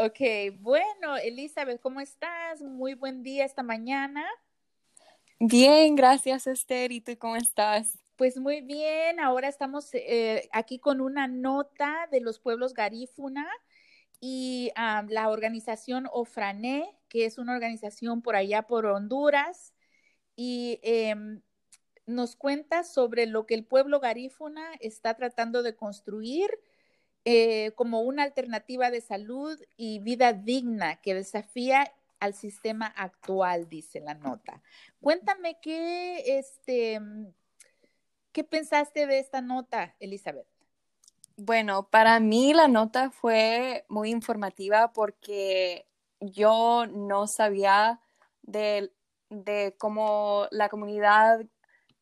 Ok, bueno, Elizabeth, ¿cómo estás? Muy buen día esta mañana. Bien, gracias Esther. ¿Y tú cómo estás? Pues muy bien, ahora estamos eh, aquí con una nota de los pueblos garífuna y ah, la organización Ofrané, que es una organización por allá por Honduras, y em, nos cuenta sobre lo que el pueblo garífuna está tratando de construir eh, como una alternativa de salud y vida digna que desafía al sistema actual, dice la nota. Cuéntame qué, este, qué pensaste de esta nota, Elizabeth. Bueno, para mí la nota fue muy informativa porque yo no sabía de, de cómo la comunidad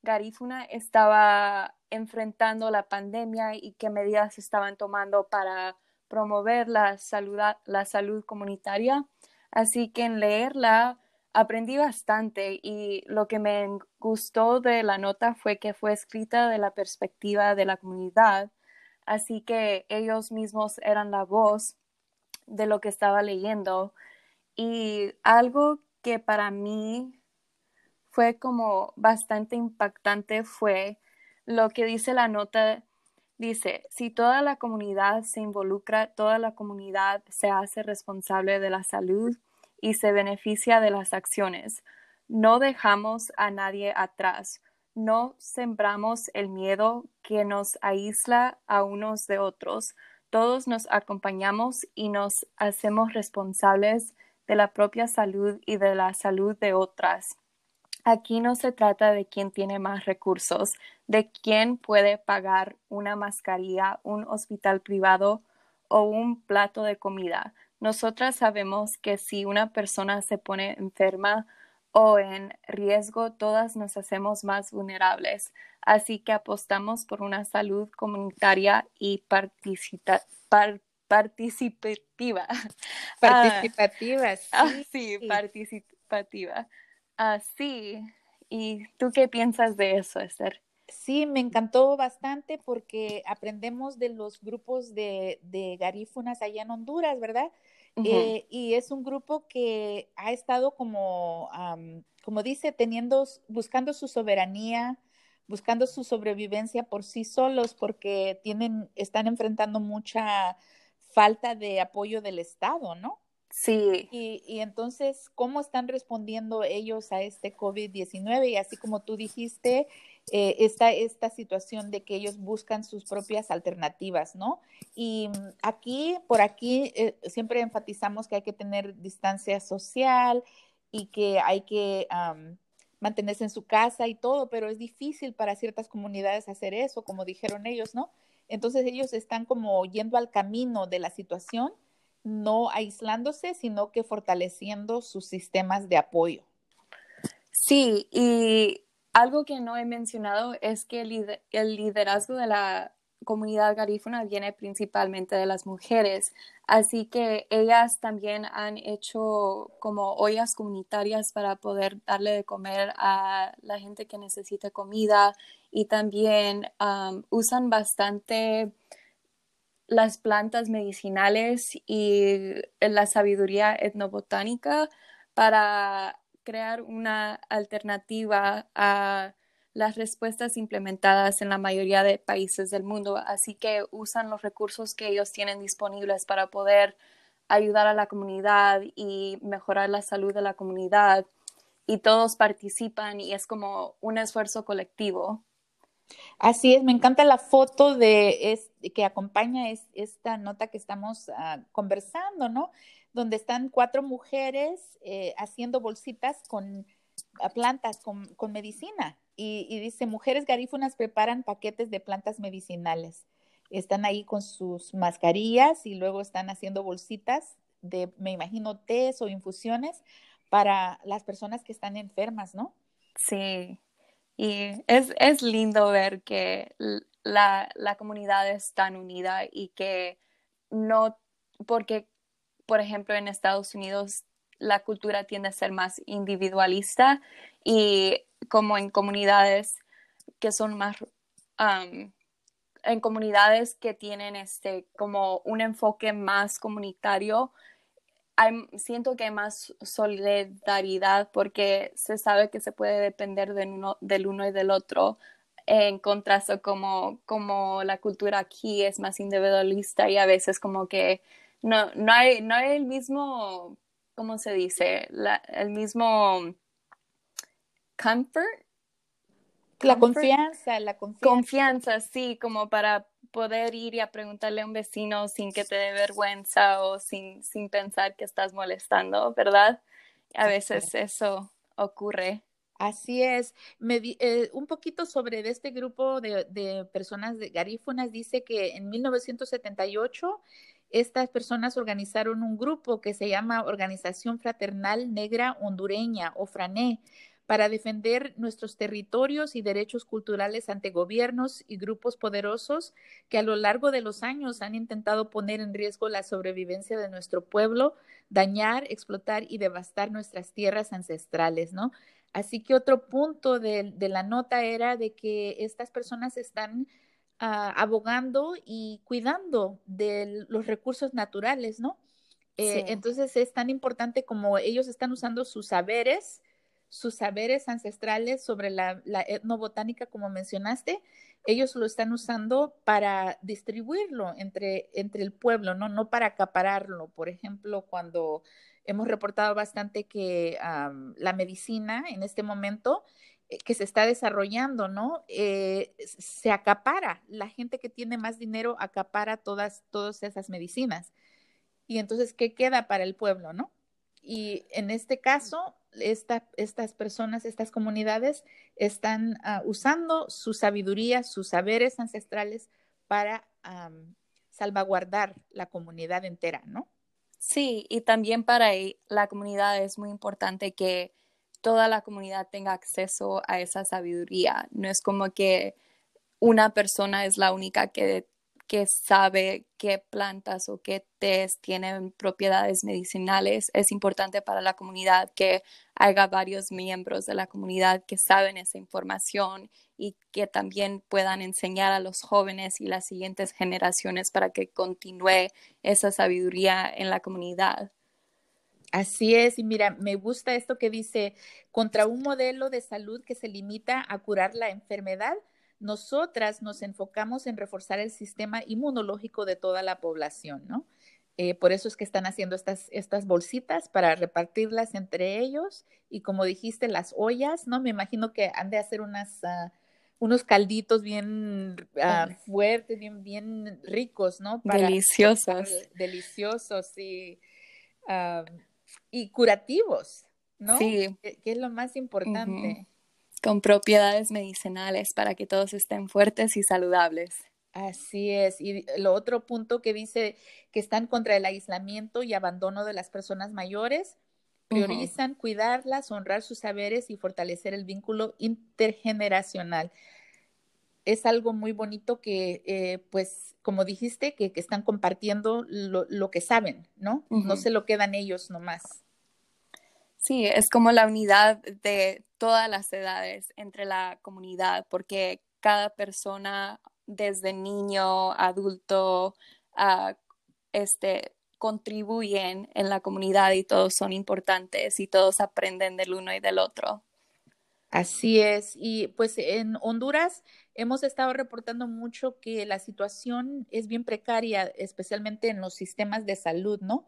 garífuna estaba enfrentando la pandemia y qué medidas estaban tomando para promover la salud, la salud comunitaria. Así que en leerla aprendí bastante y lo que me gustó de la nota fue que fue escrita de la perspectiva de la comunidad, así que ellos mismos eran la voz de lo que estaba leyendo. Y algo que para mí fue como bastante impactante fue lo que dice la nota. Dice, si toda la comunidad se involucra, toda la comunidad se hace responsable de la salud y se beneficia de las acciones. No dejamos a nadie atrás. No sembramos el miedo que nos aísla a unos de otros. Todos nos acompañamos y nos hacemos responsables de la propia salud y de la salud de otras. Aquí no se trata de quién tiene más recursos, de quién puede pagar una mascarilla, un hospital privado o un plato de comida. Nosotras sabemos que si una persona se pone enferma o en riesgo, todas nos hacemos más vulnerables. Así que apostamos por una salud comunitaria y participativa. Participativa, sí. participativa. Ah, sí. ¿Y tú qué piensas de eso, Esther? Sí, me encantó bastante porque aprendemos de los grupos de, de garífunas allá en Honduras, ¿verdad? Eh, y es un grupo que ha estado como, como dice, teniendo, buscando su soberanía, buscando su sobrevivencia por sí solos, porque tienen, están enfrentando mucha falta de apoyo del Estado, ¿no? Sí. Y, entonces, ¿cómo están respondiendo ellos a este COVID-19? Y así como tú dijiste, eh, está esta situación de que ellos buscan sus propias alternativas, ¿no? Y aquí, por aquí, eh, siempre enfatizamos que hay que tener distancia social y que hay que mantenerse en su casa y todo, pero es difícil para ciertas comunidades hacer eso, como dijeron ellos, ¿no? Entonces ellos están como yendo al camino de la situación no aislándose, sino que fortaleciendo sus sistemas de apoyo. Sí, y algo que no he mencionado es que el, liderazgo de la comunidad garífuna viene principalmente de las mujeres, así que ellas también han hecho como ollas comunitarias para poder darle de comer a la gente que necesita comida y también usan bastante las plantas medicinales y la sabiduría etnobotánica para crear una alternativa a las respuestas implementadas en la mayoría de países del mundo. Así que usan los recursos que ellos tienen disponibles para poder ayudar a la comunidad y mejorar la salud de la comunidad. Y todos participan y es como un esfuerzo colectivo. Así es, me encanta la foto de que acompaña esta nota que estamos ah, conversando, ¿no? Donde están cuatro mujeres eh, haciendo bolsitas con plantas, con, medicina. Y, dice, mujeres garífunas preparan paquetes de plantas medicinales. Están ahí con sus mascarillas y luego están haciendo bolsitas de, me imagino, tés o infusiones para las personas que están enfermas, ¿no? Sí, y es, es lindo ver que la, la, comunidad es tan unida y que no, porque, por ejemplo, en Estados Unidos la cultura tiende a ser más individualista y como en comunidades que son más, en comunidades que tienen este, como un enfoque más comunitario, siento que hay más solidaridad porque se sabe que se puede depender uno, del uno y del otro en contraste como, como la cultura aquí es más individualista y a veces como que no, no, hay, no hay el mismo, ¿cómo se dice? el mismo comfort. La confianza, la confianza. Confianza, sí, como para poder ir y a preguntarle a un vecino sin que te dé vergüenza o sin, sin pensar que estás molestando, ¿verdad? A veces eso ocurre. Así es. Me eh, un poquito sobre este grupo de, personas de garífonas dice que en 1978 estas personas organizaron un grupo que se llama Organización Fraternal Negra Hondureña o FRANE para defender nuestros territorios y derechos culturales ante gobiernos y grupos poderosos que a lo largo de los años han intentado poner en riesgo la sobrevivencia de nuestro pueblo, dañar, explotar y devastar nuestras tierras ancestrales, ¿no? Así que otro punto de, la nota era de que estas personas están ah, abogando y cuidando de los recursos naturales, ¿no? Eh, entonces es tan importante como ellos están usando sus saberes, sus saberes ancestrales sobre la, la, etnobotánica, como mencionaste, ellos lo están usando para distribuirlo entre, entre el pueblo, ¿no? No para acapararlo. Por ejemplo, cuando hemos reportado bastante que la medicina en este momento eh, que se está desarrollando, ¿no? Eh, se acapara, la gente que tiene más dinero acapara todas, todas esas medicinas. Y entonces, ¿qué queda para el pueblo, no? Y en este caso, estas personas, estas comunidades están ah, usando su sabiduría, sus saberes ancestrales para salvaguardar la comunidad entera, ¿no? Sí, y también para la comunidad es muy importante que toda la comunidad tenga acceso a esa sabiduría. No es como que una persona es la única que que sabe qué plantas o qué tés tienen propiedades medicinales. Es importante para la comunidad que haya varios miembros de la comunidad que saben esa información y que también puedan enseñar a los jóvenes y las siguientes generaciones para que continúe esa sabiduría en la comunidad. Así es, y mira, me gusta esto que dice, contra un modelo de salud que se limita a curar la enfermedad, nosotras nos enfocamos en reforzar el sistema inmunológico de toda la población, ¿no? Eh, por eso es que están haciendo estas, estas bolsitas para repartirlas entre ellos y como dijiste, las ollas, ¿no? Me imagino que han de hacer unas, ah, unos calditos bien ah, fuertes, bien, bien ricos, ¿no? deliciosos. deliciosos y, ah, y curativos, ¿no? Sí. Que, es lo más importante con propiedades medicinales para que todos estén fuertes y saludables. Así es. Y lo otro punto que dice que están contra el aislamiento y abandono de las personas mayores, priorizan cuidarlas, honrar sus saberes y fortalecer el vínculo intergeneracional. Es algo muy bonito que, eh, pues, como dijiste, que, están compartiendo lo, que saben, ¿no? No se lo quedan ellos nomás. Sí, es como la unidad de todas las edades entre la comunidad, porque cada persona, desde niño, adulto, uh, este, contribuyen en la comunidad y todos son importantes y todos aprenden del uno y del otro. Así es. Y pues en Honduras hemos estado reportando mucho que la situación es bien precaria, especialmente en los sistemas de salud, ¿no?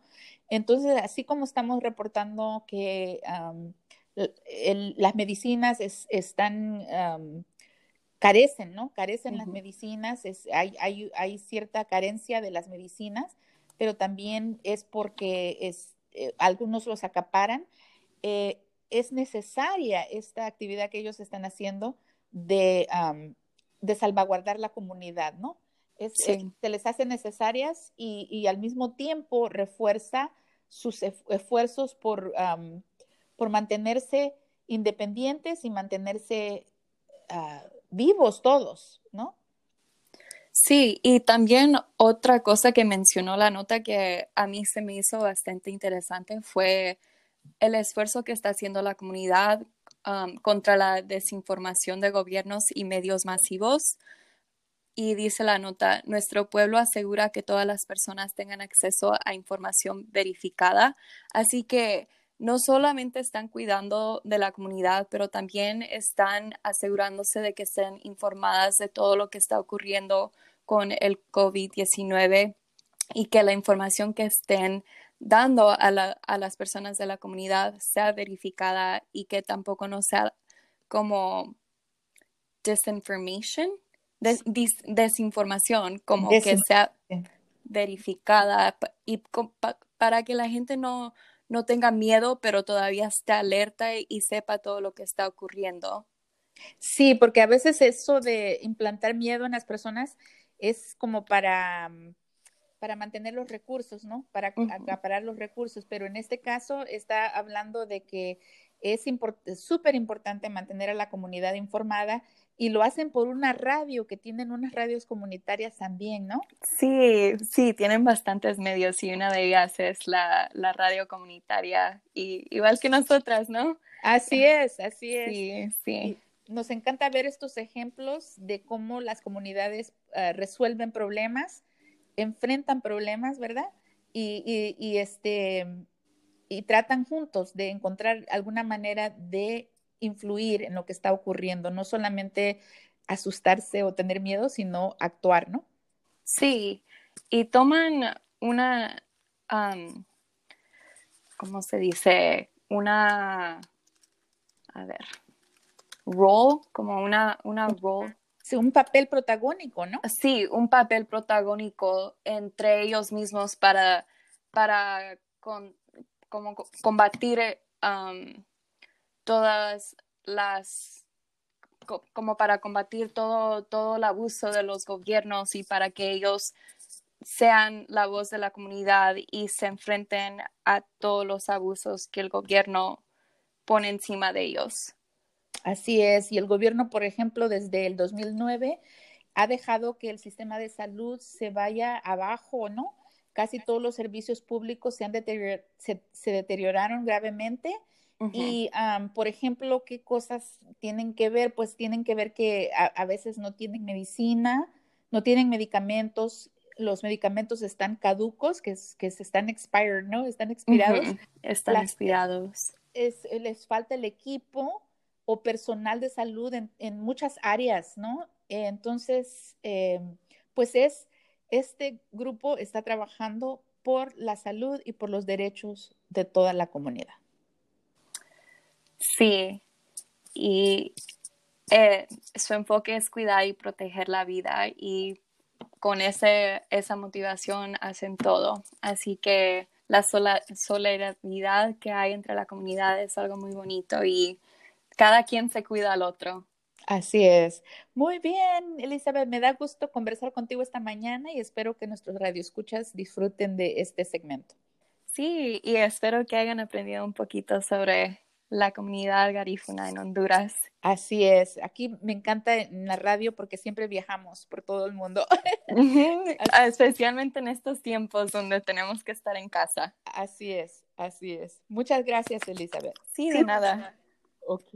Entonces, así como estamos reportando que las medicinas están, carecen, ¿no? Carecen las medicinas, hay, hay, hay, cierta carencia de las medicinas, pero también es porque es, eh, algunos los acaparan. Eh, es necesaria esta actividad que ellos están haciendo de, de salvaguardar la comunidad, ¿no? Es, eh, se les hace necesarias y, al mismo tiempo refuerza sus esfuerzos por, por mantenerse independientes y mantenerse ah, vivos todos, ¿no? Sí, y también otra cosa que mencionó la nota que a mí se me hizo bastante interesante fue el esfuerzo que está haciendo la comunidad contra la desinformación de gobiernos y medios masivos. Y dice la nota, nuestro pueblo asegura que todas las personas tengan acceso a información verificada, así que no solamente están cuidando de la comunidad, pero también están asegurándose de que estén informadas de todo lo que está ocurriendo con el COVID-19 y que la información que estén dando a, las personas de la comunidad sea verificada y que tampoco no sea como disinformation desinformación, como que sea verificada y para que la gente no, no tenga miedo, pero todavía esté alerta y, sepa todo lo que está ocurriendo. Sí, porque a veces eso de implantar miedo en las personas es como para, para mantener los recursos, ¿no? Para acaparar los recursos, pero en este caso está hablando de que es súper importante mantener a la comunidad informada y lo hacen por una radio, que tienen unas radios comunitarias también, ¿no? Sí, sí, tienen bastantes medios y una de ellas es la, radio comunitaria, y, igual que nosotras, ¿no? Así es, así es. Sí, sí. nos encanta ver estos ejemplos de cómo las comunidades ah, resuelven problemas, enfrentan problemas, ¿verdad? Y, y, y, este, y tratan juntos de encontrar alguna manera de influir en lo que está ocurriendo, no solamente asustarse o tener miedo, sino actuar, ¿no? Sí, y toman una, ¿cómo se dice? Una, a ver, role, como una, una role. Un papel protagónico, ¿no? Sí, un papel protagónico entre ellos mismos para, para como combatir todas las como para combatir todo, todo el abuso de los gobiernos y para que ellos sean la voz de la comunidad y se enfrenten a todos los abusos que el gobierno pone encima de ellos. Así es, y el gobierno, por ejemplo, desde el 2009 ha dejado que el sistema de salud se vaya abajo, ¿no? Casi todos los servicios públicos se, han se deterioraron gravemente y, por ejemplo, ¿qué cosas tienen que ver? Pues tienen que ver que a, veces no tienen medicina, no tienen medicamentos, los medicamentos están caducos, que, que se están expired, ¿no? Están expirados. Están expirados. Es, les falta el equipo o personal de salud en, muchas áreas, ¿no? entonces, em, pues es, este grupo está trabajando por la salud y por los derechos de toda la comunidad. Sí, y eh, su enfoque es cuidar y proteger la vida y con ese, esa motivación hacen todo. Así que la solidaridad que hay entre la comunidad es algo muy bonito y cada quien se cuida al otro. Así es. Muy bien, Elizabeth, me da gusto conversar contigo esta mañana y espero que nuestros radioescuchas disfruten de este segmento. Sí, y espero que hayan aprendido un poquito sobre la comunidad garífuna en Honduras. Así es, aquí me encanta en la radio porque siempre viajamos por todo el mundo. Especialmente en estos tiempos donde tenemos que estar en casa. Así es, así es. Muchas gracias, Elizabeth. Sí, de nada. Ok.